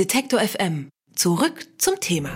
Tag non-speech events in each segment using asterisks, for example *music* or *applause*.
Detektor FM. Zurück zum Thema.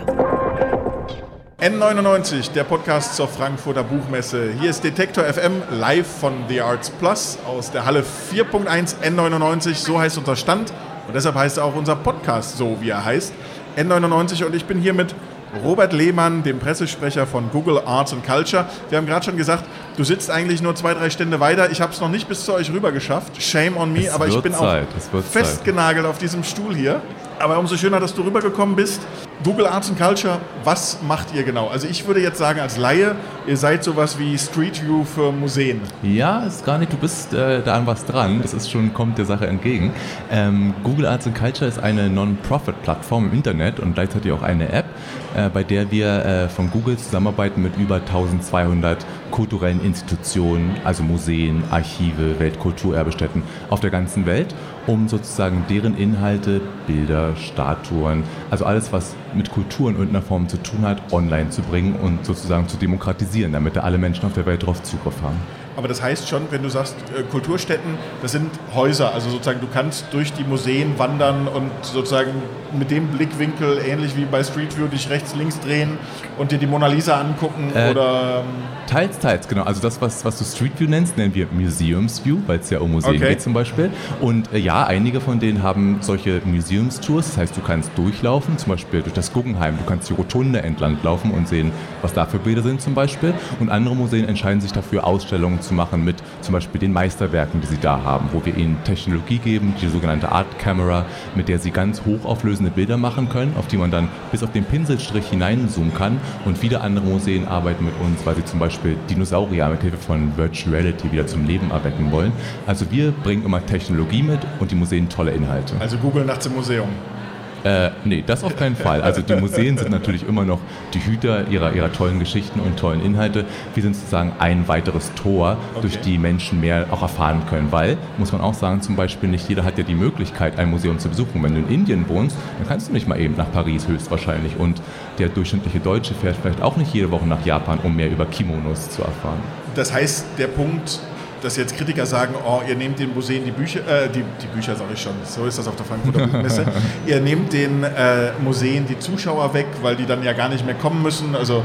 N99, der Podcast zur Frankfurter Buchmesse. Hier ist Detektor FM live von The Arts Plus aus der Halle 4.1 N99. So heißt unser Stand und deshalb heißt auch unser Podcast so, wie er heißt. N99 und ich bin hier mit Robert Lehmann, dem Pressesprecher von Google Arts and Culture. Wir haben gerade schon gesagt, du sitzt eigentlich nur zwei, drei Stände weiter. Ich habe es noch nicht bis zu euch rüber geschafft. Shame on me, Es aber ich bin Zeit, auch festgenagelt auf diesem Stuhl hier. Aber umso schöner, dass du rübergekommen bist. Google Arts and Culture, was macht ihr genau? Also ich würde jetzt sagen als Laie, ihr seid sowas wie Street View für Museen. Ja, ist gar nicht, du bist äh, da an was dran. Das ist schon, kommt der Sache entgegen. Ähm, Google Arts and Culture ist eine Non-Profit-Plattform im Internet und gleichzeitig auch eine App, äh, bei der wir äh, von Google zusammenarbeiten mit über 1200 kulturellen Institutionen, also Museen, Archive, Weltkulturerbestätten auf der ganzen Welt, um sozusagen deren Inhalte, Bilder, Statuen, also alles, was mit Kultur in irgendeiner Form zu tun hat, online zu bringen und sozusagen zu demokratisieren, damit da alle Menschen auf der Welt darauf Zugriff haben. Aber das heißt schon, wenn du sagst äh, Kulturstätten, das sind Häuser. Also sozusagen du kannst durch die Museen wandern und sozusagen mit dem Blickwinkel, ähnlich wie bei Street View, dich rechts, links drehen und dir die Mona Lisa angucken Äh, oder... Teils, teils, genau. Also das, was, was du Street View nennst, nennen wir Museums View, weil es ja um Museen Okay. geht zum Beispiel. Und äh, ja, einige von denen haben solche Museumstours. Das heißt, du kannst durchlaufen, zum Beispiel durch das Guggenheim. Du kannst die Rotunde entlang laufen und sehen, was da für Bilder sind zum Beispiel. Und andere Museen entscheiden sich dafür, Ausstellungen zu machen mit zum Beispiel den Meisterwerken, die sie da haben, wo wir ihnen Technologie geben, die sogenannte Art Camera, mit der sie ganz hochauflösende Bilder machen können, auf die man dann bis auf den Pinselstrich hineinzoomen kann. Und viele andere Museen arbeiten mit uns, weil sie zum Beispiel Dinosaurier mit Hilfe von Virtual Reality wieder zum Leben erwecken wollen. Also wir bringen immer Technologie mit und die Museen tolle Inhalte. Also Google nachts im Museum. Äh, nee, das auf keinen Fall. Also die Museen sind natürlich immer noch die Hüter ihrer, ihrer tollen Geschichten und tollen Inhalte. Wir sind sozusagen ein weiteres Tor, durch die Menschen mehr auch erfahren können. Weil, muss man auch sagen, zum Beispiel nicht jeder hat ja die Möglichkeit, ein Museum zu besuchen. Wenn du in Indien wohnst, dann kannst du nicht mal eben nach Paris höchstwahrscheinlich. Und der durchschnittliche Deutsche fährt vielleicht auch nicht jede Woche nach Japan, um mehr über Kimonos zu erfahren. Das heißt, der Punkt, dass jetzt Kritiker sagen, oh, ihr nehmt den Museen die Bücher, äh, die, die Bücher sage ich schon, so ist das auf der Frankfurter *laughs* Buchmesse, ihr nehmt den äh, Museen die Zuschauer weg, weil die dann ja gar nicht mehr kommen müssen. Also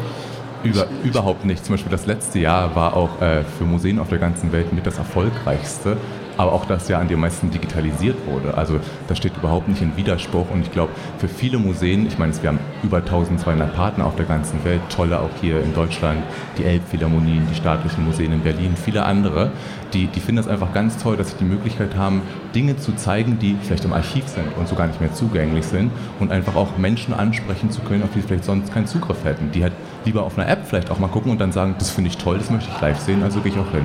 Über, überhaupt nicht. Zum Beispiel das letzte Jahr war auch äh, für Museen auf der ganzen Welt mit das erfolgreichste, aber auch das Jahr, an dem meisten digitalisiert wurde. Also das steht überhaupt nicht in Widerspruch und ich glaube, für viele Museen, ich meine, wir haben über 1200 Partner auf der ganzen Welt, tolle auch hier in Deutschland, die Elbphilharmonien, die staatlichen Museen in Berlin, viele andere, die, die finden das einfach ganz toll, dass sie die Möglichkeit haben, Dinge zu zeigen, die vielleicht im Archiv sind und so gar nicht mehr zugänglich sind und einfach auch Menschen ansprechen zu können, auf die vielleicht sonst keinen Zugriff hätten. Die halt lieber auf einer App vielleicht auch mal gucken und dann sagen, das finde ich toll, das möchte ich live sehen, also gehe ich auch hin.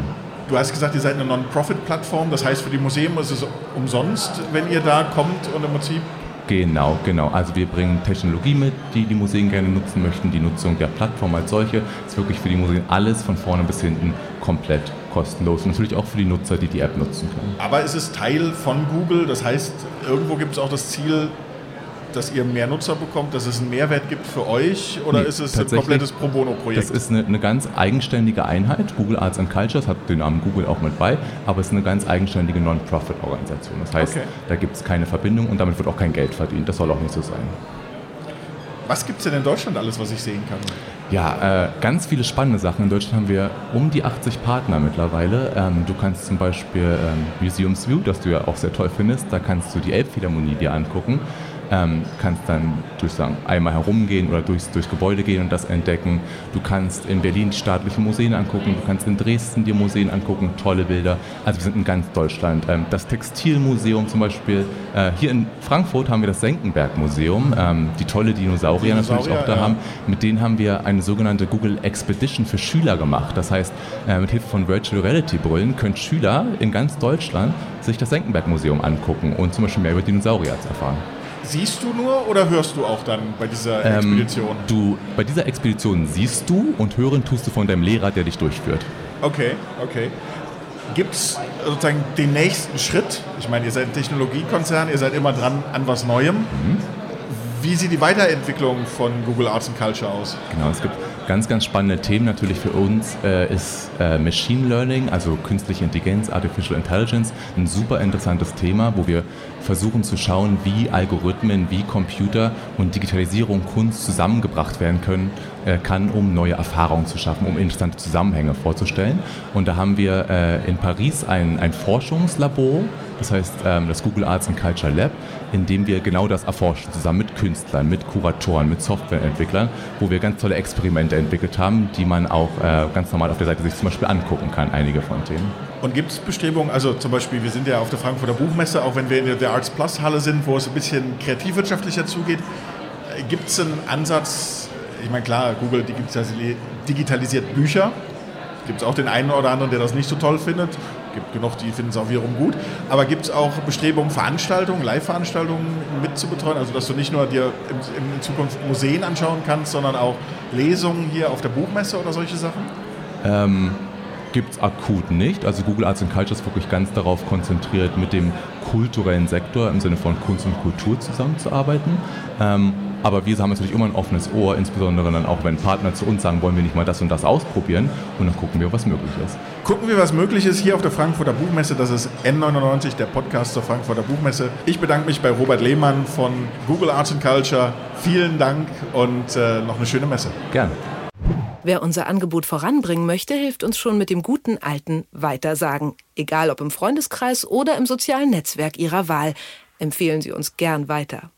Du hast gesagt, ihr seid eine Non-Profit-Plattform, das heißt für die Museen ist es umsonst, wenn ihr da kommt und im Prinzip Genau, genau. Also wir bringen Technologie mit, die die Museen gerne nutzen möchten. Die Nutzung der Plattform als solche ist wirklich für die Museen alles von vorne bis hinten komplett kostenlos. Und natürlich auch für die Nutzer, die die App nutzen können. Aber es ist Teil von Google, das heißt, irgendwo gibt es auch das Ziel, dass ihr mehr Nutzer bekommt, dass es einen Mehrwert gibt für euch oder Nee, ist es ein komplettes Pro Bono-Projekt? Das ist eine, eine ganz eigenständige Einheit. Google Arts and Cultures hat den Namen Google auch mit bei, aber es ist eine ganz eigenständige Non-Profit-Organisation. Das heißt, Okay. da gibt es keine Verbindung und damit wird auch kein Geld verdient. Das soll auch nicht so sein. Was gibt es denn in Deutschland alles, was ich sehen kann? Ja, äh, ganz viele spannende Sachen. In Deutschland haben wir um die 80 Partner mittlerweile. Ähm, du kannst zum Beispiel ähm, Museums View, das du ja auch sehr toll findest, da kannst du die Elbphilharmonie dir angucken. Ähm, kannst dann durch sagen, einmal herumgehen oder durchs, durchs Gebäude gehen und das entdecken. Du kannst in Berlin die staatlichen Museen angucken, du kannst in Dresden dir Museen angucken, tolle Bilder. Also wir sind in ganz Deutschland. Ähm, das Textilmuseum zum Beispiel. Äh, hier in Frankfurt haben wir das Senckenberg-Museum, ähm, die tolle Dinosaurier, natürlich Dinosaurier, auch da ja. haben. Mit denen haben wir eine sogenannte Google Expedition für Schüler gemacht. Das heißt, äh, mit Hilfe von Virtual Reality Brillen können Schüler in ganz Deutschland sich das Senckenberg Museum angucken und zum Beispiel mehr über Dinosaurier erfahren. Siehst du nur oder hörst du auch dann bei dieser Ähm, Expedition? Du, bei dieser Expedition siehst du und hören tust du von deinem Lehrer, der dich durchführt. Okay, okay. Gibt es sozusagen den nächsten Schritt? Ich meine, ihr seid ein Technologiekonzern, ihr seid immer dran an was Neuem. Mhm. Wie sieht die Weiterentwicklung von Google Arts and Culture aus? Genau, es gibt Ganz, ganz spannende Themen natürlich für uns äh, ist äh, Machine Learning, also künstliche Intelligenz, Artificial Intelligence, ein super interessantes Thema, wo wir versuchen zu schauen, wie Algorithmen, wie Computer und Digitalisierung, Kunst zusammengebracht werden können, äh, kann, um neue Erfahrungen zu schaffen, um interessante Zusammenhänge vorzustellen. Und da haben wir äh, in Paris ein, ein Forschungslabor, das heißt ähm, das Google Arts and Culture Lab, in dem wir genau das erforschen, zusammen mit Künstlern, mit Kuratoren, mit Softwareentwicklern, wo wir ganz tolle Experimente entwickelt haben, die man auch äh, ganz normal auf der Seite sich zum Beispiel angucken kann, einige von denen. Und gibt es Bestrebungen, also zum Beispiel, wir sind ja auf der Frankfurter Buchmesse, auch wenn wir in der Arts Plus Halle sind, wo es ein bisschen kreativwirtschaftlicher zugeht, äh, gibt es einen Ansatz, ich meine klar, Google digitalisiert Bücher, gibt es auch den einen oder anderen, der das nicht so toll findet gibt genug, die finden es auch wiederum gut. Aber gibt es auch Bestrebungen, Veranstaltungen, Live-Veranstaltungen mitzubetreuen? Also, dass du nicht nur dir in, in, Zukunft Museen anschauen kannst, sondern auch Lesungen hier auf der Buchmesse oder solche Sachen? Ähm, gibt es akut nicht. Also Google Arts and Culture ist wirklich ganz darauf konzentriert, mit dem kulturellen Sektor im Sinne von Kunst und Kultur zusammenzuarbeiten. Ähm, aber wir haben natürlich immer ein offenes Ohr, insbesondere dann auch, wenn Partner zu uns sagen, wollen wir nicht mal das und das ausprobieren und dann gucken wir, was möglich ist. Gucken wir, was möglich ist hier auf der Frankfurter Buchmesse. Das ist N99, der Podcast zur Frankfurter Buchmesse. Ich bedanke mich bei Robert Lehmann von Google Arts and Culture. Vielen Dank und äh, noch eine schöne Messe. Gerne. Wer unser Angebot voranbringen möchte, hilft uns schon mit dem guten alten Weitersagen. Egal ob im Freundeskreis oder im sozialen Netzwerk Ihrer Wahl. Empfehlen Sie uns gern weiter.